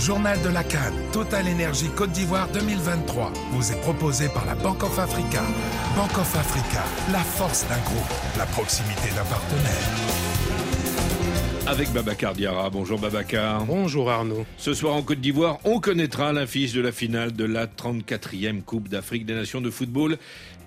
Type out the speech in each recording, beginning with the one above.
journal de la Cannes, Total Énergie Côte d'Ivoire 2023, vous est proposé par la Bank of Africa. Bank of Africa, la force d'un groupe, la proximité d'un partenaire. Avec Babacar Diarra. Bonjour Babacar. Bonjour Arnaud. Ce soir en Côte d'Ivoire, on connaîtra l'affiche de la finale de la 34e Coupe d'Afrique des Nations de football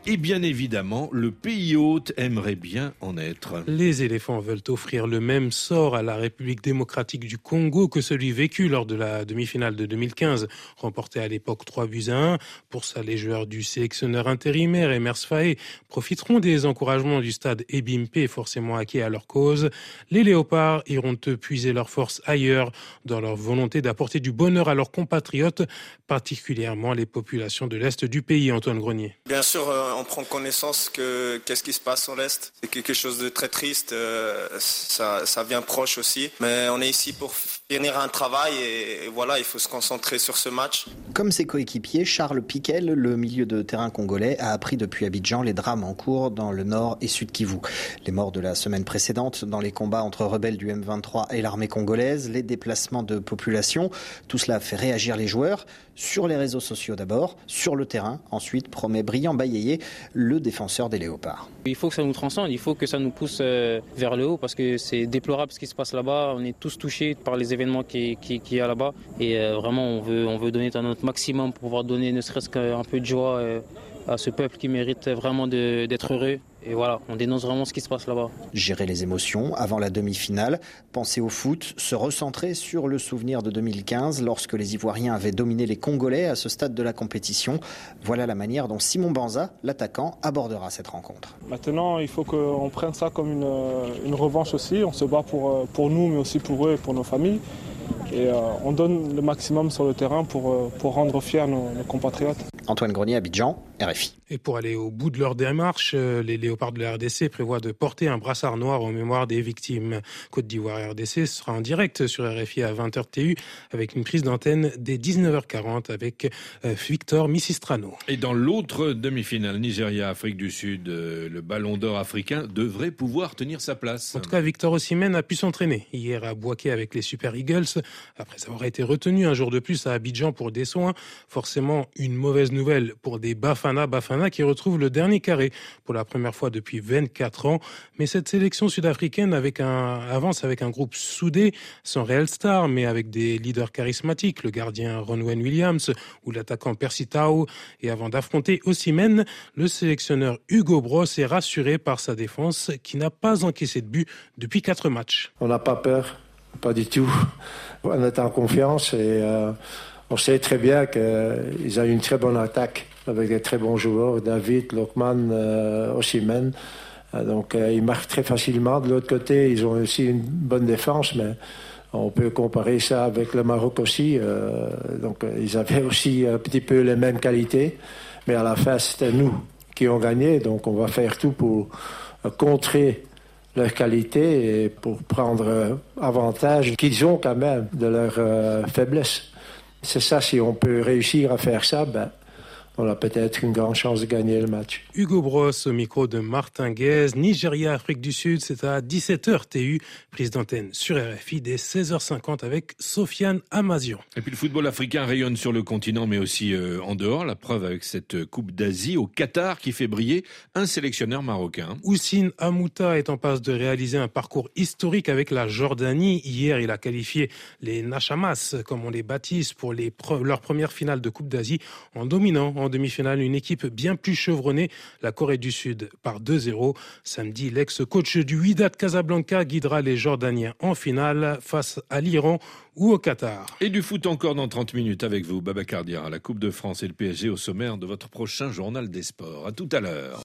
et bien évidemment, le pays hôte aimerait bien en être. Les éléphants veulent offrir le même sort à la République démocratique du Congo que celui vécu lors de la demi-finale de 2015, remporté à l'époque 3 buts à 1. Pour ça, les joueurs du sélectionneur intérimaire Emers Faé profiteront des encouragements du stade Ebimpe, forcément acquis à leur cause. Les léopards iront puiser leurs forces ailleurs dans leur volonté d'apporter du bonheur à leurs compatriotes, particulièrement les populations de l'Est du pays, Antoine Grenier. Bien sûr, euh, on prend connaissance que qu'est-ce qui se passe en l'Est. C'est quelque chose de très triste, euh, ça, ça vient proche aussi. Mais on est ici pour finir un travail et, voilà, il faut se concentrer sur ce match. Comme ses coéquipiers, Charles Piquel, le milieu de terrain congolais, a appris depuis Abidjan les drames en cours dans le nord et sud Kivu. Les morts de la semaine précédente dans les combats entre rebelles du M23 et l'armée congolaise, les déplacements de population, tout cela fait réagir les joueurs, sur les réseaux sociaux d'abord, sur le terrain ensuite, promet Brillant Bayeye, le défenseur des léopards. Il faut que ça nous transcende, il faut que ça nous pousse euh, vers le haut parce que c'est déplorable ce qui se passe là-bas. On est tous touchés par les événements qui, qui, y a là-bas et euh, vraiment on veut, on veut donner notre maximum pour pouvoir donner ne serait-ce qu'un peu de joie euh, à ce peuple qui mérite vraiment d'être heureux. Et voilà, on dénonce vraiment ce qui se passe là-bas. Gérer les émotions avant la demi-finale, penser au foot, se recentrer sur le souvenir de 2015 lorsque les Ivoiriens avaient dominé les Congolais à ce stade de la compétition. Voilà la manière dont Simon Banza, l'attaquant, abordera cette rencontre. Maintenant, il faut qu'on prenne ça comme une, revanche aussi. On se bat pour, pour nous, mais aussi pour eux et pour nos familles. Et euh, on donne le maximum sur le terrain pour, euh, pour rendre fiers nos compatriotes. Antoine Grenier, Abidjan, RFI. Et pour aller au bout de leur démarche, euh, les léopards de la RDC prévoient de porter un brassard noir en mémoire des victimes. Côte d'Ivoire RDC sera en direct sur RFI à 20h TU avec une prise d'antenne dès 19h40 avec euh, Victor Missistrano. Et dans l'autre demi-finale, Nigeria-Afrique du Sud, euh, le ballon d'or africain devrait pouvoir tenir sa place. En tout cas, Victor Osimhen a pu s'entraîner hier à Boaké avec les Super Eagles après avoir été retenu un jour de plus à Abidjan pour des soins. Forcément, une mauvaise nouvelle pour des Bafana Bafana qui retrouvent le dernier carré pour la première fois depuis 24 ans. Mais cette sélection sud-africaine avec un, avance avec un groupe soudé, sans réel star, mais avec des leaders charismatiques, le gardien Ronwen Williams ou l'attaquant Percy Tau. Et avant d'affronter Ossimène, le sélectionneur Hugo Bros est rassuré par sa défense qui n'a pas encaissé de but depuis quatre matchs. On n'a pas peur, pas du tout. On est en confiance et euh, on sait très bien qu'ils ont une très bonne attaque avec des très bons joueurs, David, Lokman, euh. Euh, donc euh, ils marquent très facilement. De l'autre côté, ils ont aussi une bonne défense, mais on peut comparer ça avec le Maroc aussi. Euh, donc ils avaient aussi un petit peu les mêmes qualités, mais à la fin c'était nous qui ont gagné. Donc on va faire tout pour contrer leurs qualités et pour prendre avantage qu'ils ont quand même de leur faiblesse. C'est ça, si on peut réussir à faire ça, ben, on a peut-être une grande chance de gagner le match. Hugo Bros au micro de Martin Guez, Nigeria, Afrique du Sud, c'est à 17h TU, prise d'antenne sur RFI dès 16h50 avec Sofiane Amazion. Et puis le football africain rayonne sur le continent mais aussi euh, en dehors, la preuve avec cette Coupe d'Asie au Qatar qui fait briller un sélectionneur marocain. Oussine Amouta est en passe de réaliser un parcours historique avec la Jordanie. Hier, il a qualifié les Nachamas, comme on les baptise, pour les leur première finale de Coupe d'Asie en dominant en demi-finale une équipe bien plus chevronnée, la Corée du Sud par 2-0. Samedi, l'ex-coach du Wydad Casablanca guidera les Jordaniens en finale face à l'Iran ou au Qatar. Et du foot encore dans 30 minutes avec vous, Babacar à la Coupe de France et le PSG au sommaire de votre prochain journal des sports. À tout à l'heure.